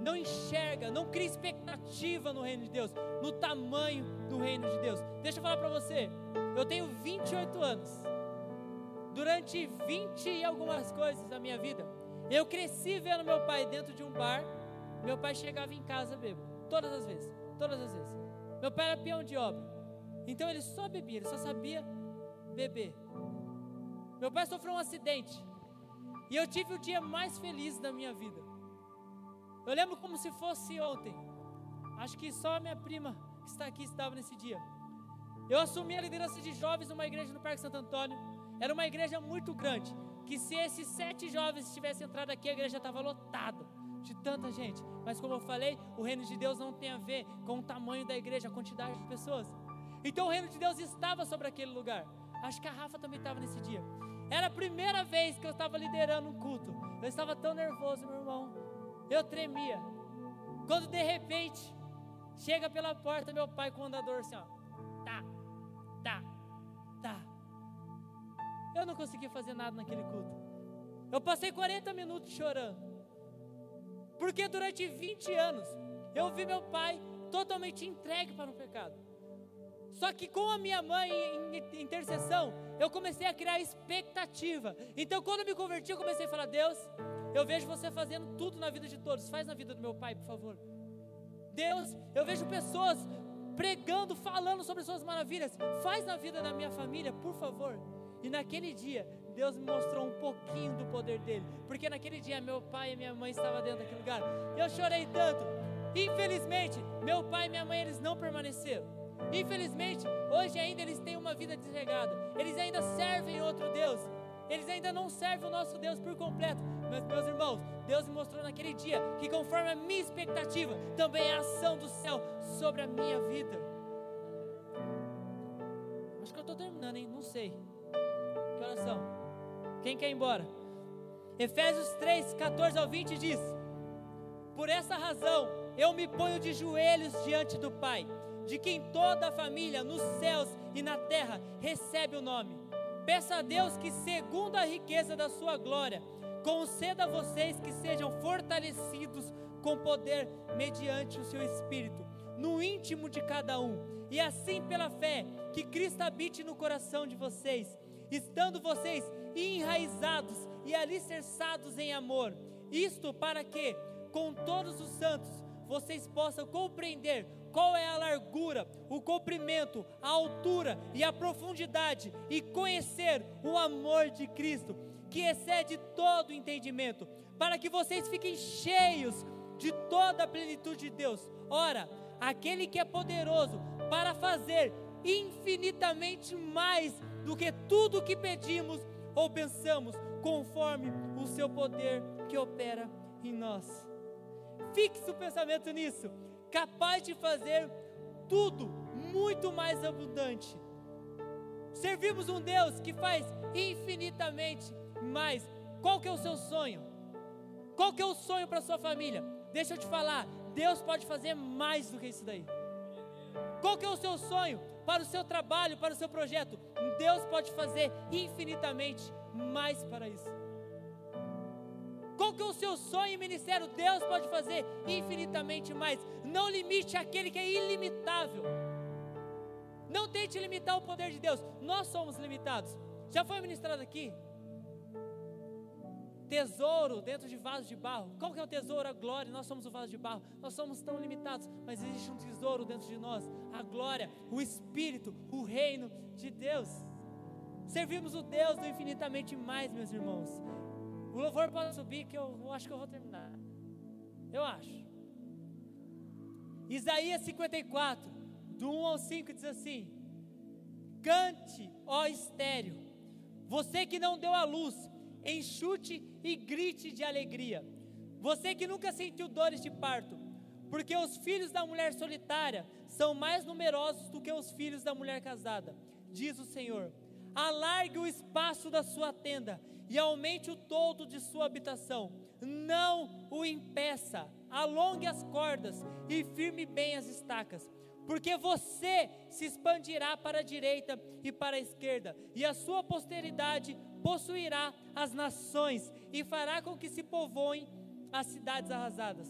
Não enxerga, não cria expectativa no reino de Deus, no tamanho do reino de Deus. Deixa eu falar para você. Eu tenho 28 anos. Durante 20 e algumas coisas da minha vida, eu cresci vendo meu pai dentro de um bar. Meu pai chegava em casa bêbado, todas as vezes, todas as vezes. Meu pai era peão de obra. Então ele só bebia, ele só sabia beber. Meu pai sofreu um acidente. E eu tive o dia mais feliz da minha vida. Eu lembro como se fosse ontem. Acho que só a minha prima que está aqui estava nesse dia. Eu assumi a liderança de jovens numa igreja no Parque Santo Antônio. Era uma igreja muito grande. Que se esses sete jovens tivessem entrado aqui, a igreja estava lotada de tanta gente. Mas como eu falei, o reino de Deus não tem a ver com o tamanho da igreja, a quantidade de pessoas. Então o reino de Deus estava sobre aquele lugar. Acho que a Rafa também estava nesse dia. Era a primeira vez que eu estava liderando um culto. Eu estava tão nervoso, meu irmão. Eu tremia. Quando de repente chega pela porta meu pai com o andador assim, ó. Tá, tá, tá. Eu não consegui fazer nada naquele culto. Eu passei 40 minutos chorando. Porque durante 20 anos eu vi meu pai totalmente entregue para o pecado. Só que com a minha mãe em intercessão, eu comecei a criar expectativa. Então, quando eu me converti, eu comecei a falar: Deus, eu vejo você fazendo tudo na vida de todos, faz na vida do meu pai, por favor. Deus, eu vejo pessoas pregando, falando sobre suas maravilhas, faz na vida da minha família, por favor. E naquele dia, Deus me mostrou um pouquinho do poder dele, porque naquele dia meu pai e minha mãe estavam dentro daquele lugar. Eu chorei tanto. Infelizmente, meu pai e minha mãe eles não permaneceram. Infelizmente, hoje ainda eles têm uma vida desregada. Eles ainda servem outro Deus. Eles ainda não servem o nosso Deus por completo. Mas, meus irmãos, Deus me mostrou naquele dia que, conforme a minha expectativa, também é a ação do céu sobre a minha vida. Acho que eu estou terminando, hein? Não sei. Que oração? Quem quer ir embora? Efésios 3, 14 ao 20 diz: Por essa razão eu me ponho de joelhos diante do Pai de quem toda a família nos céus e na terra recebe o nome. Peça a Deus que, segundo a riqueza da sua glória, conceda a vocês que sejam fortalecidos com poder mediante o seu espírito, no íntimo de cada um, e assim pela fé, que Cristo habite no coração de vocês, estando vocês enraizados e alicerçados em amor. Isto para que, com todos os santos, vocês possam compreender qual é a largura, o comprimento, a altura e a profundidade, e conhecer o amor de Cristo, que excede todo o entendimento, para que vocês fiquem cheios de toda a plenitude de Deus. Ora, aquele que é poderoso para fazer infinitamente mais do que tudo o que pedimos ou pensamos, conforme o seu poder que opera em nós. Fixe o pensamento nisso. Capaz de fazer tudo muito mais abundante. Servimos um Deus que faz infinitamente mais. Qual que é o seu sonho? Qual que é o sonho para sua família? Deixa eu te falar, Deus pode fazer mais do que isso daí. Qual que é o seu sonho para o seu trabalho, para o seu projeto? Deus pode fazer infinitamente mais para isso. Qual que é o seu sonho e ministério? Deus pode fazer infinitamente mais. Não limite aquele que é ilimitável. Não tente limitar o poder de Deus. Nós somos limitados. Já foi ministrado aqui? Tesouro dentro de vaso de barro. Qual que é o tesouro? A glória. Nós somos o vaso de barro. Nós somos tão limitados, mas existe um tesouro dentro de nós. A glória, o Espírito, o reino de Deus. Servimos o Deus do infinitamente mais, meus irmãos. O louvor pode subir que eu, eu acho que eu vou terminar. Eu acho. Isaías 54, do 1 ao 5 diz assim: Cante, ó estéreo, você que não deu a luz, enxute e grite de alegria. Você que nunca sentiu dores de parto, porque os filhos da mulher solitária são mais numerosos do que os filhos da mulher casada, diz o Senhor. Alargue o espaço da sua tenda e aumente o todo de sua habitação. Não o impeça, alongue as cordas e firme bem as estacas porque você se expandirá para a direita e para a esquerda, e a sua posteridade possuirá as nações e fará com que se povoem as cidades arrasadas.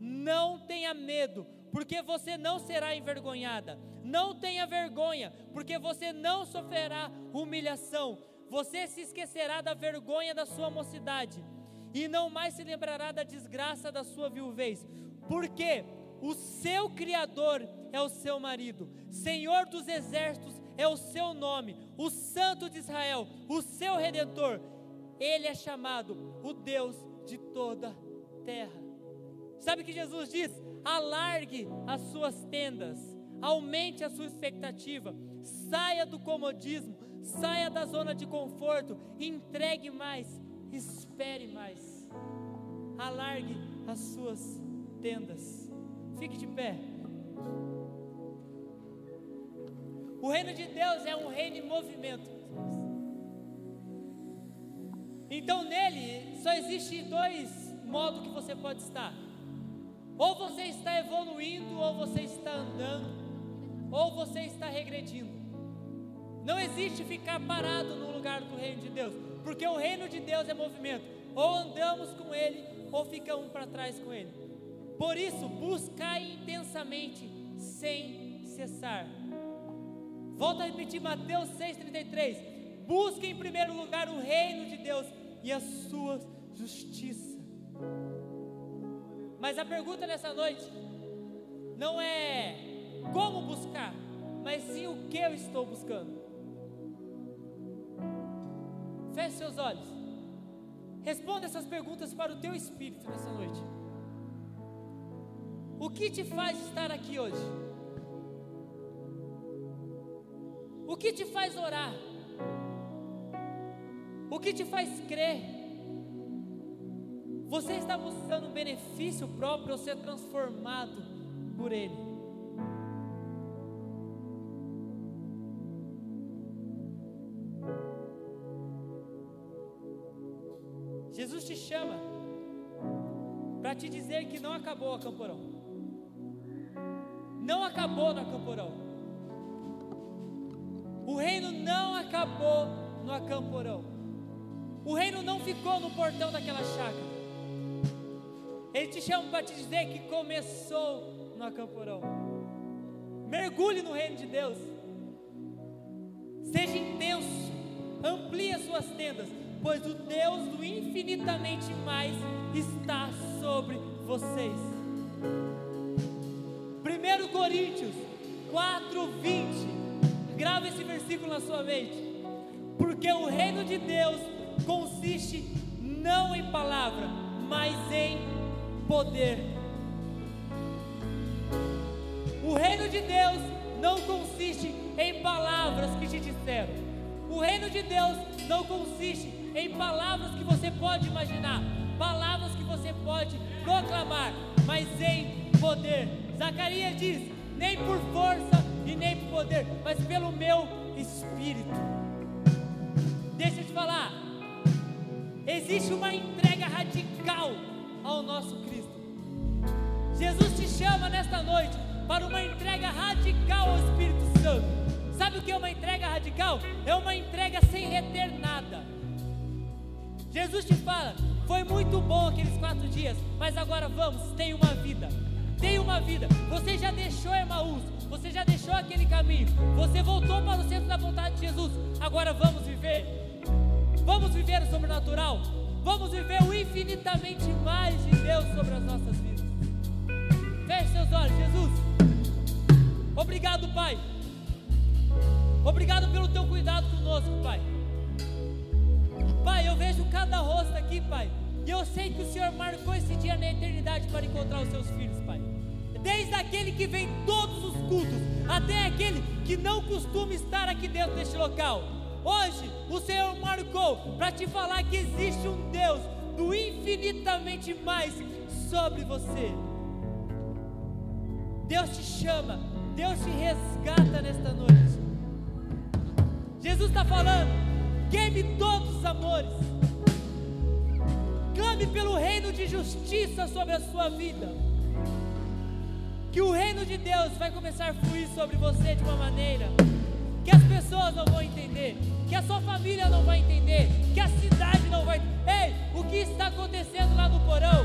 Não tenha medo, porque você não será envergonhada. Não tenha vergonha, porque você não sofrerá humilhação. Você se esquecerá da vergonha da sua mocidade e não mais se lembrará da desgraça da sua viuvez. Porque o seu Criador é o seu marido, Senhor dos exércitos é o seu nome, o Santo de Israel, o seu redentor. Ele é chamado o Deus de toda terra. Sabe o que Jesus diz? Alargue as suas tendas, aumente a sua expectativa, saia do comodismo, saia da zona de conforto, entregue mais, espere mais. Alargue as suas tendas. Fique de pé. O reino de Deus é um reino em movimento. Então nele só existe dois modos que você pode estar. Ou você está evoluindo, ou você está andando, ou você está regredindo. Não existe ficar parado no lugar do reino de Deus, porque o reino de Deus é movimento. Ou andamos com ele, ou fica um para trás com ele. Por isso, buscai intensamente, sem cessar. Volto a repetir Mateus 6,33. Busque em primeiro lugar o reino de Deus e a sua justiça. Mas a pergunta nessa noite não é como buscar, mas sim o que eu estou buscando. Feche seus olhos. Responda essas perguntas para o teu espírito nessa noite. O que te faz estar aqui hoje? O que te faz orar? O que te faz crer? Você está buscando benefício próprio ou ser transformado por Ele? Que não acabou a Camporão. Não acabou na Camporão. O reino não acabou no acamporão. O reino não ficou no portão daquela chácara. Ele te chama para te dizer que começou no acamporão. Mergulhe no reino de Deus. Seja intenso. Amplie as suas tendas, pois o Deus do infinitamente mais está sobre vocês. 1 Coríntios 4, 20 Grava esse versículo na sua mente. Porque o reino de Deus consiste não em palavra, mas em poder. O reino de Deus não consiste em palavras que te disseram. O reino de Deus não consiste em palavras que você pode imaginar, palavras pode proclamar, mas em poder. Zacarias diz: nem por força e nem por poder, mas pelo meu espírito. Deixa eu te falar, existe uma entrega radical ao nosso Cristo. Jesus te chama nesta noite para uma entrega radical ao Espírito Santo. Sabe o que é uma entrega radical? É uma entrega sem reter nada. Jesus te fala: foi muito bom aqueles quatro dias, mas agora vamos, tem uma vida. Tem uma vida. Você já deixou Emaús, você já deixou aquele caminho, você voltou para o centro da vontade de Jesus. Agora vamos viver. Vamos viver o sobrenatural. Vamos viver o infinitamente mais de Deus sobre as nossas vidas. Feche seus olhos, Jesus. Obrigado, Pai. Obrigado pelo teu cuidado conosco, Pai. Pai, eu vejo cada rosto aqui, Pai. E eu sei que o Senhor marcou esse dia na eternidade para encontrar os seus filhos, Pai. Desde aquele que vem todos os cultos, até aquele que não costuma estar aqui dentro deste local. Hoje, o Senhor marcou para te falar que existe um Deus do infinitamente mais sobre você. Deus te chama, Deus te resgata nesta noite. Jesus está falando: queime todos os amores, clame pelo reino de justiça sobre a sua vida. Que o reino de Deus vai começar a fluir sobre você de uma maneira que as pessoas não vão entender, que a sua família não vai entender, que a cidade não vai. Ei, o que está acontecendo lá no porão?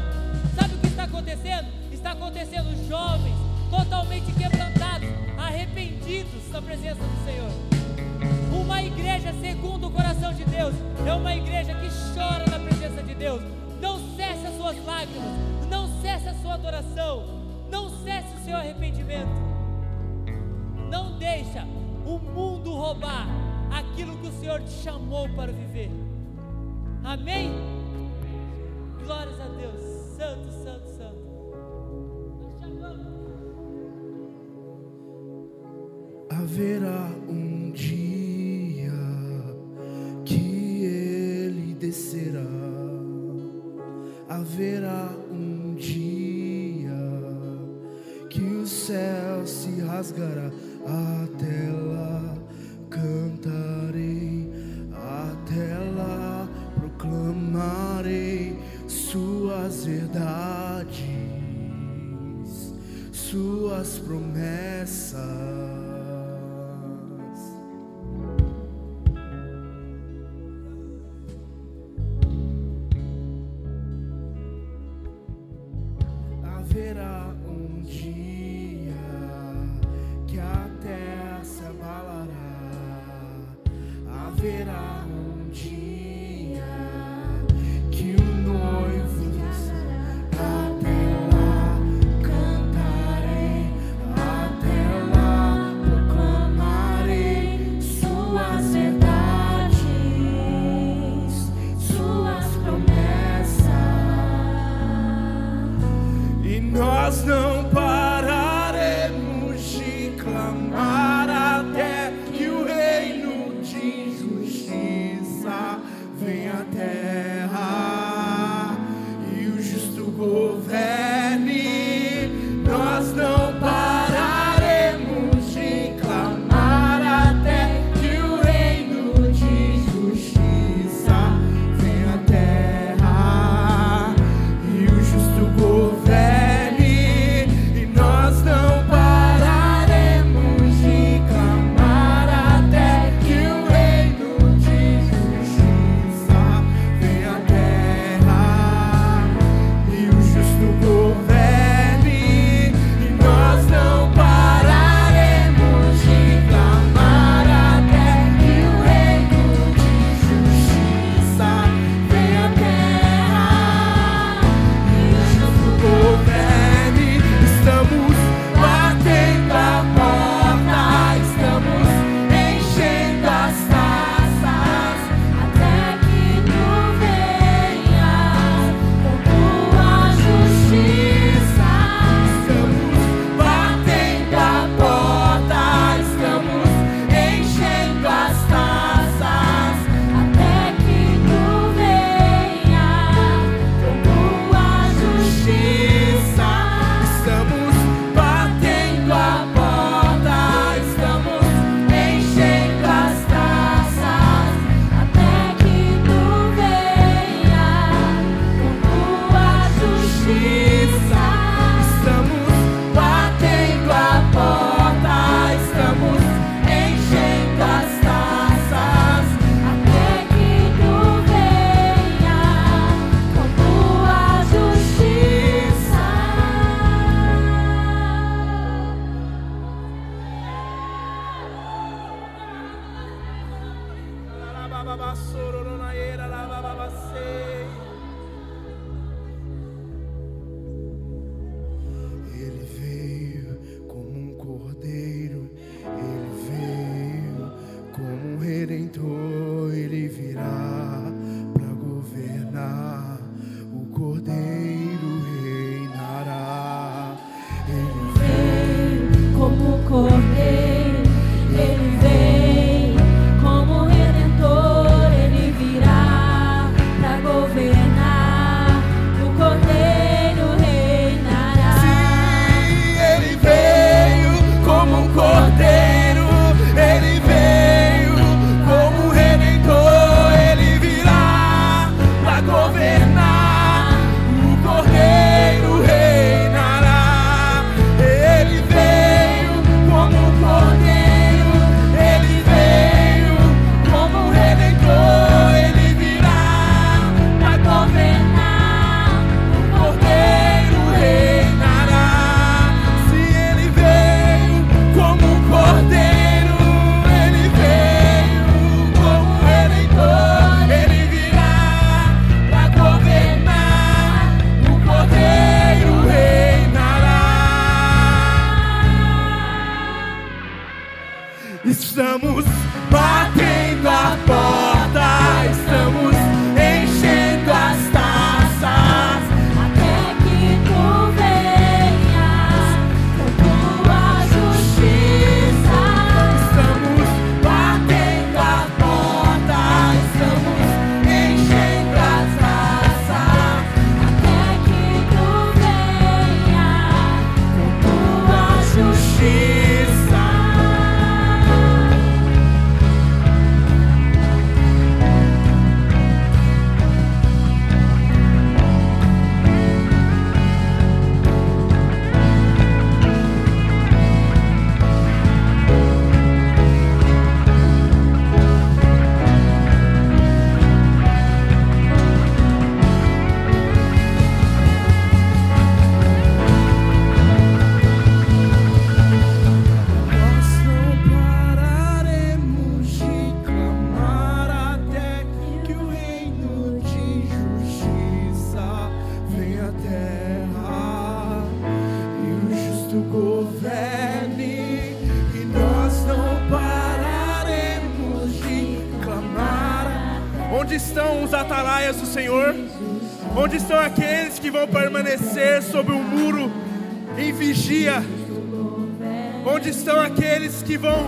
Sabe o que está acontecendo? Está acontecendo jovens totalmente quebrantados, arrependidos da presença do Senhor. Uma igreja segundo o coração de Deus é uma igreja que chora na presença de Deus. Não cesse as suas lágrimas, não cesse a sua adoração, não cesse o seu arrependimento. Não deixa o mundo roubar aquilo que o Senhor te chamou para viver. Amém? Glórias a Deus. Santo, santo, santo. Haverá um rasgará. Até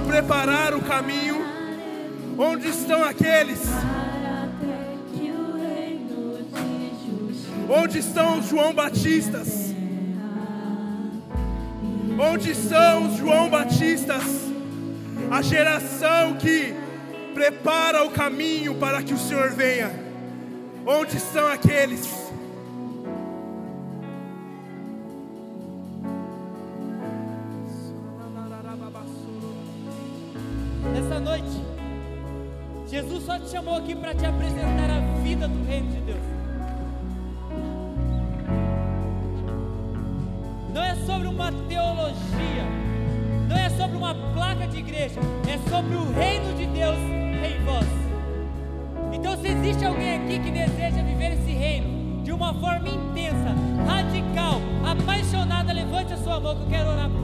preparar o caminho. Onde estão aqueles? Onde estão os João Batistas? Onde estão os João Batistas? A geração que prepara o caminho para que o Senhor venha. Onde estão aqueles? chamou aqui para te apresentar a vida do reino de Deus. Não é sobre uma teologia, não é sobre uma placa de igreja, é sobre o reino de Deus em vós. Então, se existe alguém aqui que deseja viver esse reino de uma forma intensa, radical, apaixonada, levante a sua mão que eu quero orar por